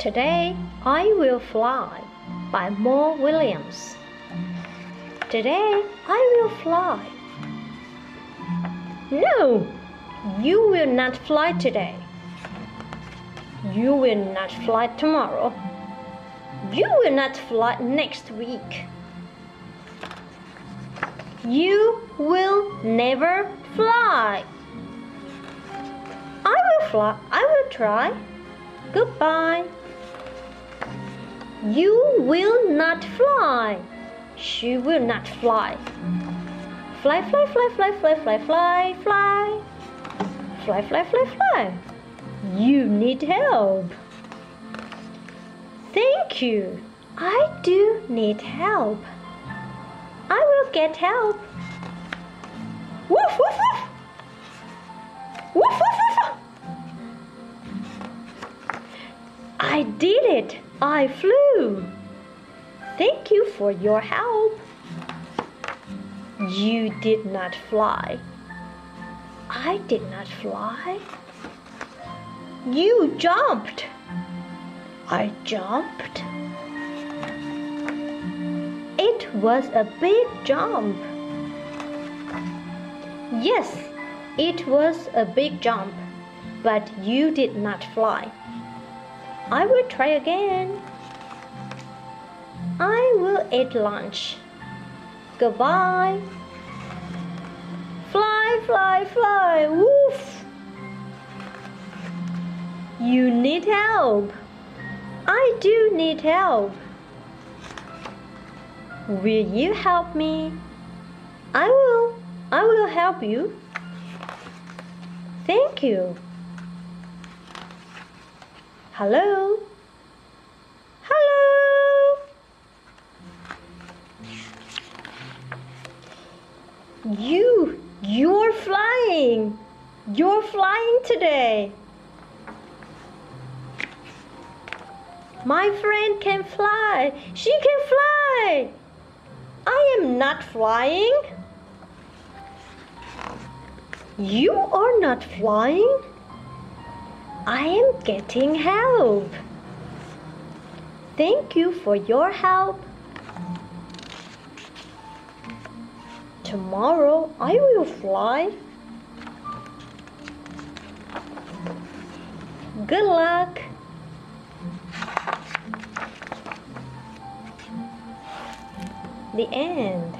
Today I Will Fly by Mo Willems. Today I will fly. No, you will not fly today. You will not fly tomorrow. You will not fly next week. You will never fly. I will fly. I will try. Goodbye. You will not fly. She will not fly. Fly, fly, fly, fly, fly, fly, fly, fly. Fly, fly, fly, fly. You need help. Thank you. I do need help. I will get help. Woof, woof, woof. Woof, woof, woof. I did it. I flew. Thank you for your help. You did not fly. I did not fly. You jumped. I jumped. It was a big jump. Yes, it was a big jump, but you did not fly. I will try again. I will eat lunch. Goodbye. Fly, fly, fly. Woof. You need help. I do need help. Will you help me? I will. I will help you. Thank you. Hello? Hello? You, you're flying. You're flying today. My friend can fly. She can fly. I am not flying. You are not flying. I am getting help. Thank you for your help. Tomorrow I will fly. Good luck. The end.